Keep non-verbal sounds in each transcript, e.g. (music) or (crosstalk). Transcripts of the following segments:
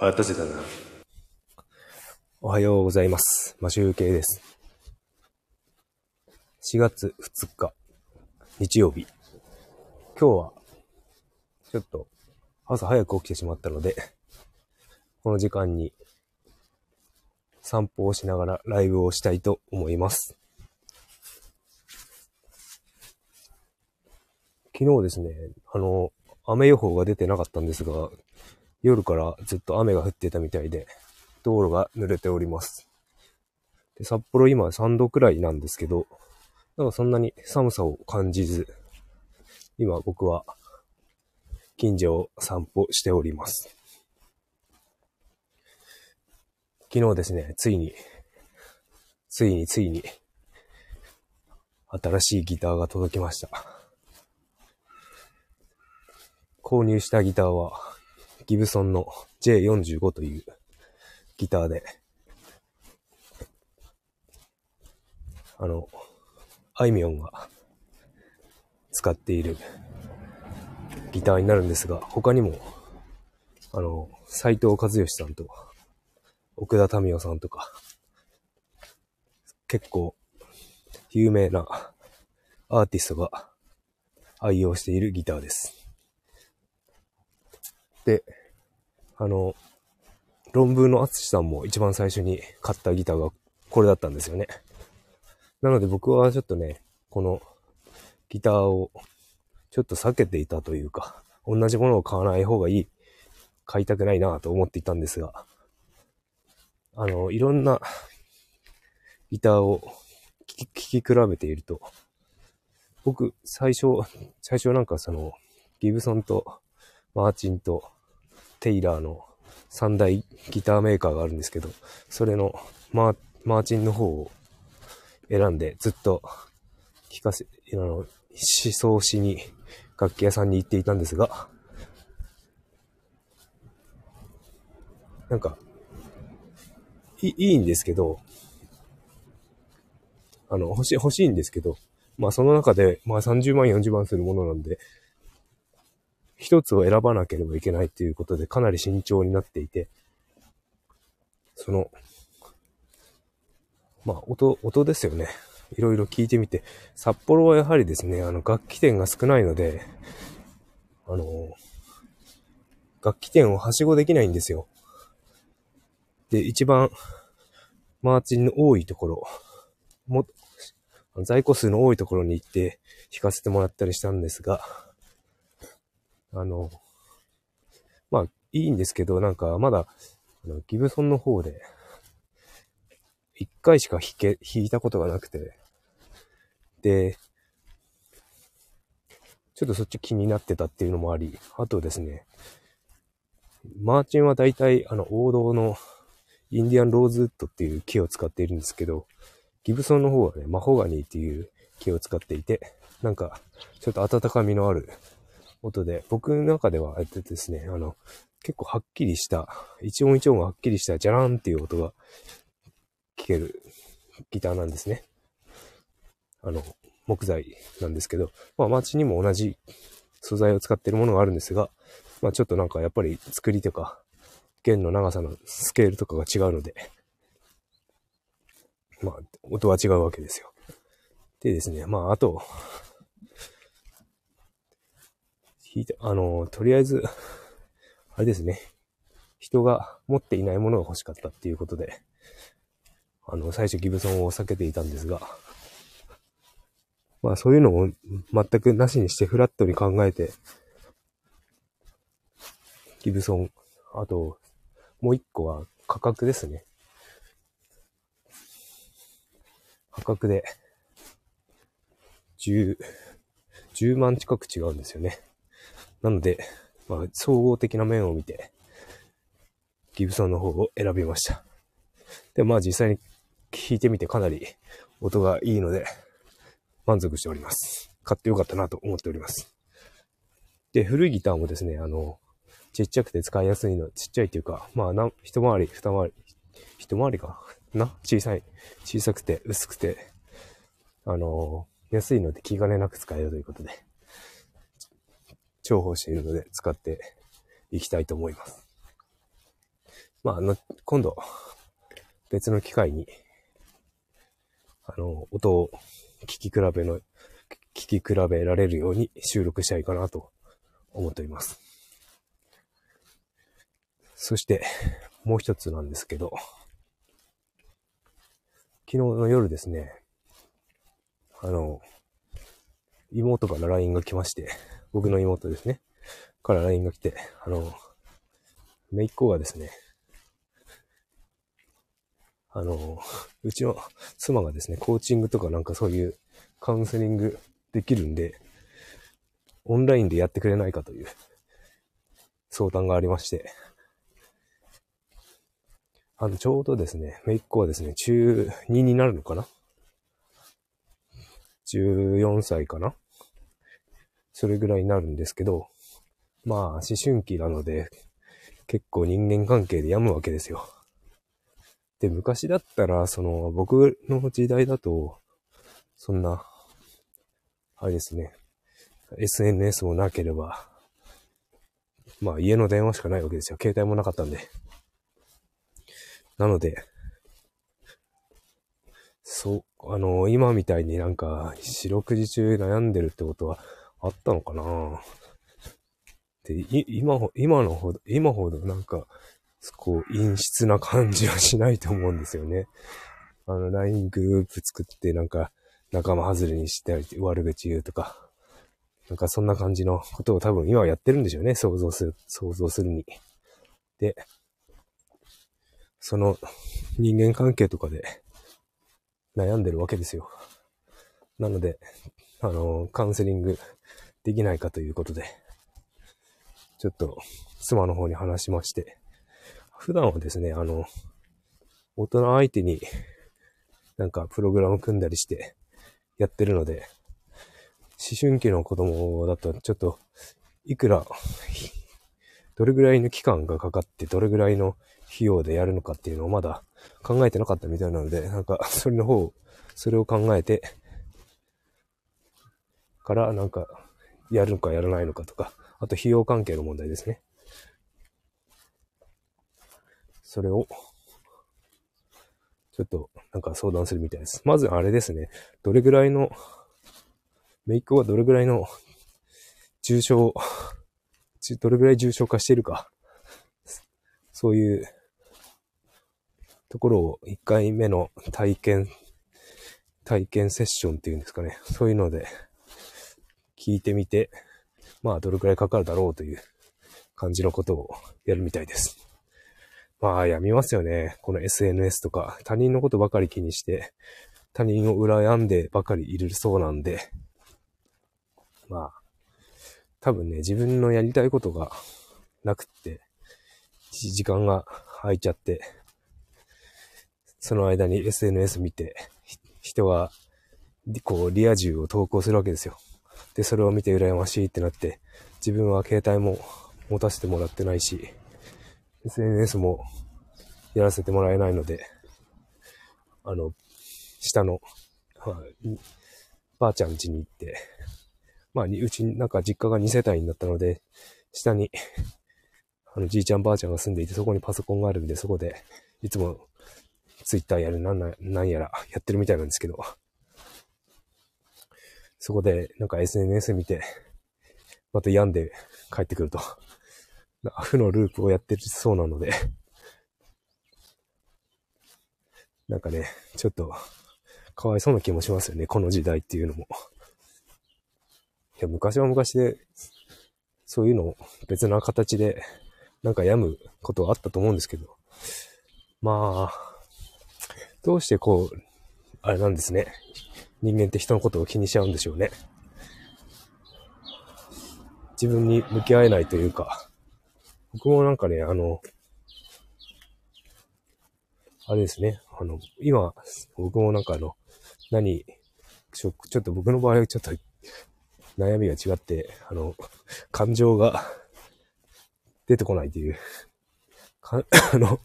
待たせたな。おはようございます。マシュウケイです。4月2日、日曜日。今日は、ちょっと、朝早く起きてしまったので、この時間に、散歩をしながらライブをしたいと思います。昨日ですね、あの、雨予報が出てなかったんですが、夜からずっと雨が降ってたみたいで、道路が濡れております。で札幌今3度くらいなんですけど、なんかそんなに寒さを感じず、今僕は近所を散歩しております。昨日ですね、ついに、ついについに、新しいギターが届きました。購入したギターは、ギブソンの J45 というギターで、あの、あいみょんが使っているギターになるんですが、他にも、あの、斎藤和義さんと、奥田民生さんとか、結構有名なアーティストが愛用しているギターです。で、あの、論文の淳さんも一番最初に買ったギターがこれだったんですよね。なので僕はちょっとね、このギターをちょっと避けていたというか、同じものを買わない方がいい、買いたくないなと思っていたんですが、あの、いろんなギターを聴き聴き比べていると、僕、最初、最初なんかその、ギブソンとマーチンとテイラーの三大ギターメーカーがあるんですけど、それのマーチンの方を選んでずっと聞かせ、あの、思想しに楽器屋さんに行っていたんですが、なんか、いいいんですけど、あの、欲しい、欲しいんですけど、まあその中で、まあ30万、40万するものなんで、一つを選ばなければいけないっていうことでかなり慎重になっていて、その、まあ音、音ですよね。いろいろ聞いてみて、札幌はやはりですね、あの楽器店が少ないので、あの、楽器店をはしごできないんですよ。で、一番、マーチンの多いところ、も、在庫数の多いところに行って弾かせてもらったりしたんですが、あの、まあ、いいんですけど、なんか、まだ、あのギブソンの方で、一回しか弾け、弾いたことがなくて、で、ちょっとそっち気になってたっていうのもあり、あとですね、マーチンは大体、あの、王道のインディアンローズウッドっていう木を使っているんですけど、ギブソンの方はね、マホガニーっていう木を使っていて、なんか、ちょっと温かみのある音で、僕の中では、えっとですね、あの、結構はっきりした、一音一音がはっきりした、ジャラーンっていう音が聞けるギターなんですね。あの、木材なんですけど、まあ、街にも同じ素材を使ってるものがあるんですが、まあ、ちょっとなんかやっぱり作りとか、弦の長さのスケールとかが違うので、まあ、音は違うわけですよ。でですね、まあ、あと、弾いて、あの、とりあえず、(laughs) あれですね、人が持っていないものが欲しかったっていうことで、あの、最初ギブソンを避けていたんですが、まあそういうのを全くなしにしてフラットに考えて、ギブソン、あと、もう一個は価格ですね。価格で、10、10万近く違うんですよね。なので、まあ、総合的な面を見て、ギブソンの方を選びました。で、まあ実際に弾いてみてかなり音がいいので、満足しております。買ってよかったなと思っております。で、古いギターもですね、あの、ちっちゃくて使いやすいの、ちっちゃいっていうか、まあ、一回り、二回り、一回りかな小さい、小さくて薄くて、あの、安いので気兼ねなく使えるということで、重宝しているので使っていきたいと思います。まあ、あの、今度、別の機会に、あの、音を聞き比べの、聞き比べられるように収録したいかなと思っております。そして、もう一つなんですけど、昨日の夜ですね、あの、妹から LINE が来まして、僕の妹ですね、から LINE が来て、あの、めいっ子がですね、あの、うちの妻がですね、コーチングとかなんかそういうカウンセリングできるんで、オンラインでやってくれないかという相談がありまして、あの、ちょうどですね、めいっ子はですね、中2になるのかな ?14 歳かな？それぐらいになるんですけど、まあ、思春期なので、結構人間関係で病むわけですよ。で、昔だったら、その、僕の時代だと、そんな、あれですね、SNS もなければ、まあ家の電話しかないわけですよ。携帯もなかったんで。なので、そう、あの、今みたいになんか、四六時中悩んでるってことはあったのかな？で、今ほ、今のほど、今ほどなんか、こう、陰湿な感じはしないと思うんですよね。あの、LINE グループ作ってなんか、仲間外れにしたり、悪口言うとか、なんかそんな感じのことを多分今はやってるんでしょうね。想像する、想像するに。で、その人間関係とかで悩んでるわけですよ。なので、あの、カウンセリングできないかということで、ちょっと妻の方に話しまして、普段はですね、あの、大人相手になんかプログラム組んだりしてやってるので、思春期の子供だとちょっといくら、どれぐらいの期間がかかってどれぐらいの費用でやるのかっていうのをまだ考えてなかったみたいなので、なんかそれの方、それを考えて、からなんかやるのかやらないのかとか、あと費用関係の問題ですね。それを、ちょっとなんか相談するみたいです。まずあれですね。どれぐらいの、メイクはどれぐらいの重症、どれぐらい重症化しているか。そういうところを1回目の体験、体験セッションっていうんですかね。そういうので聞いてみて、(laughs) まあ、どれくらいかかるだろうという感じのことをやるみたいです。まあ、やみますよね。この SNS とか、他人のことばかり気にして、他人を羨んでばかりいるそうなんで、まあ、多分ね、自分のやりたいことがなくって、時間が空いちゃって、その間に SNS 見て、人が、こう、リア充を投稿するわけですよ。で、それを見て羨ましいってなって、自分は携帯も持たせてもらってないし、SNS もやらせてもらえないので、あの、下の、はい、ばあちゃん家に行って、まあ、うち、なんか実家が2世帯になったので、下に、あの、じいちゃんばあちゃんが住んでいて、そこにパソコンがあるんで、そこで、いつも、ツイッターやる、なんな、なんやら、やってるみたいなんですけど、そこでなんか SNS 見て、また病んで帰ってくると。負のループをやってるそうなのでなんかね、ちょっと、かわいそうな気もしますよね、この時代っていうのも。いや、昔は昔で、そういうのを別な形で、なんか病むことはあったと思うんですけど、まあ、どうしてこう、あれなんですね。人間って人のことを気にしちゃうんでしょうね。自分に向き合えないというか、僕もなんかね、あの、あれですね、あの、今、僕もなんかあの、何、ちょちょっと僕の場合はちょっと悩みが違って、あの、感情が出てこないという、かあの、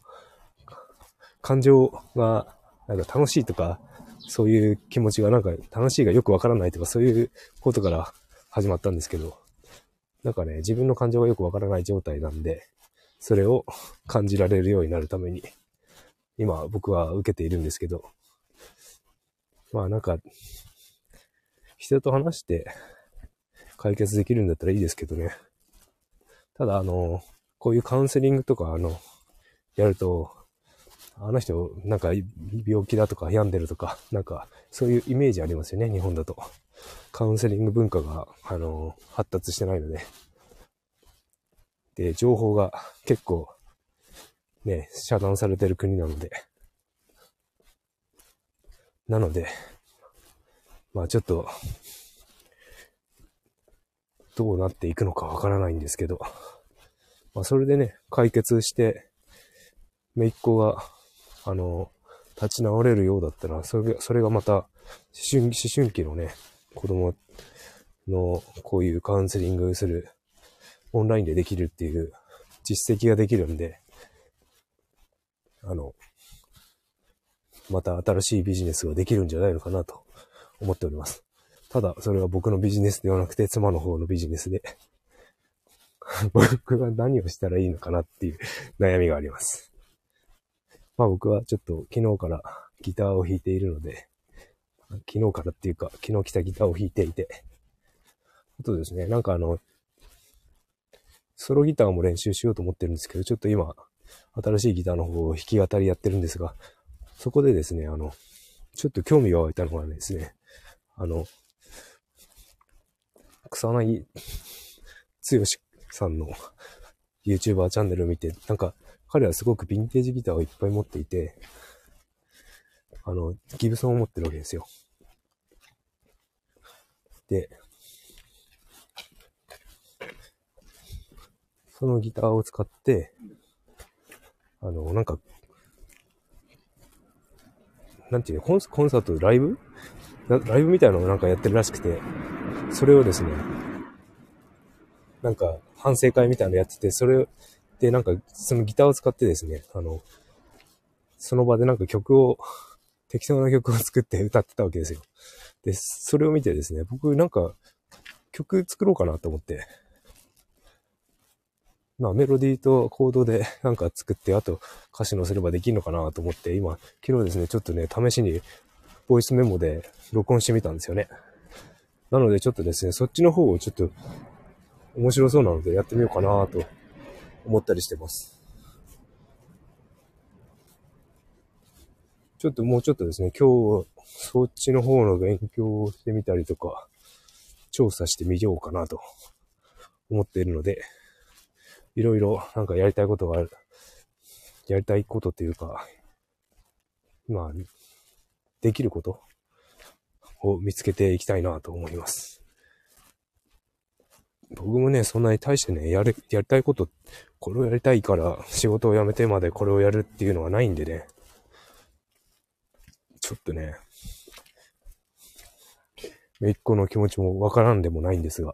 感情が、なんか楽しいとか、そういう気持ちがなんか楽しいがよくわからないとかそういうことから始まったんですけど、なんかね、自分の感情がよくわからない状態なんで、それを感じられるようになるために、今僕は受けているんですけど、まあなんか、人と話して解決できるんだったらいいですけどね。ただあの、こういうカウンセリングとかあの、やると、あの人、なんか病気だとか病んでるとか、(laughs) なんかそういうイメージありますよね、日本だと。カウンセリング文化が、あの、発達してないので。で、情報が結構、ね、遮断されてる国なので。なので、まあちょっと、どうなっていくのかわからないんですけど、まあそれでね、解決して、めいっ子が、あの、立ち直れるようだったら、それが、それがまた、思春、思春期のね、子供のこういうカウンセリングする、オンラインでできるっていう実績ができるんで、あの、また新しいビジネスができるんじゃないのかなと思っております。ただ、それは僕のビジネスではなくて、妻の方のビジネスで (laughs) 僕が何をしたらいいのかなっていう悩みがあります。まあ僕はちょっと昨日からギターを弾いているので、昨日からっていうか、昨日来たギターを弾いていて、あとですね、なんかあの、ソロギターも練習しようと思ってるんですけど、ちょっと今、新しいギターの方を弾き語りやってるんですが、そこでですね、あの、ちょっと興味が湧いたのがですね、あの、草薙剛さんの YouTuber チャンネルを見て、なんか彼はすごくヴィンテージギターをいっぱい持っていて、あの、ギブソンを持ってるわけですよ。で、そのギターを使って、あの、なんか、なんていうの、コンコンサート、ライブ？ライブみたいなのをなんかやってるらしくて、それをですね、なんか反省会みたいなのやってて、それでなんかそのギターを使ってですね、あの、その場でなんか曲を、(laughs) 適当な曲を作って歌ってたわけですよ。で、それを見てですね、僕なんか曲作ろうかなと思って、まあメロディーとコードでなんか作って、あと歌詞載せればできるのかなと思って、今、昨日ですね、ちょっとね、試しにボイスメモで録音してみたんですよね。なのでちょっとですね、そっちの方をちょっと面白そうなのでやってみようかなと思ったりしてます。ちょっともうちょっとですね、今日、そっちの方の勉強をしてみたりとか、調査してみようかなと思っているので、いろいろなんかやりたいことがある。やりたいことっていうか、まあ、できることを見つけていきたいなと思います。僕もね、そんなに大してね、やる、やりたいこと、これをやりたいから仕事を辞めてまでこれをやるっていうのはないんでね。ちょっとね、めいっ子の気持ちもわからんでもないんですが。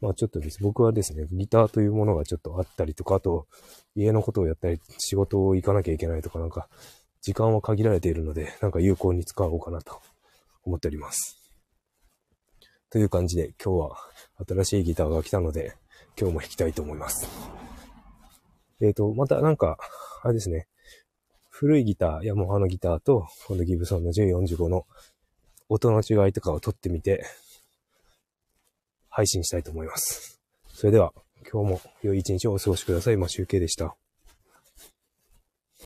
まあちょっとです、僕はですね、ギターというものがちょっとあったりとか、あと、家のことをやったり、仕事を行かなきゃいけないとか、なんか、時間は限られているので、なんか有効に使おうかなと思っております。という感じで、今日は新しいギターが来たので、今日も弾きたいと思います。えっ、ー、と、またなんか、あれですね、古いギター、ヤマハのギターと、このギブソンの J45 の音の違いとかを撮ってみて、配信したいと思います。それでは、今日も良い一日をお過ごしください。まあ、集計でした。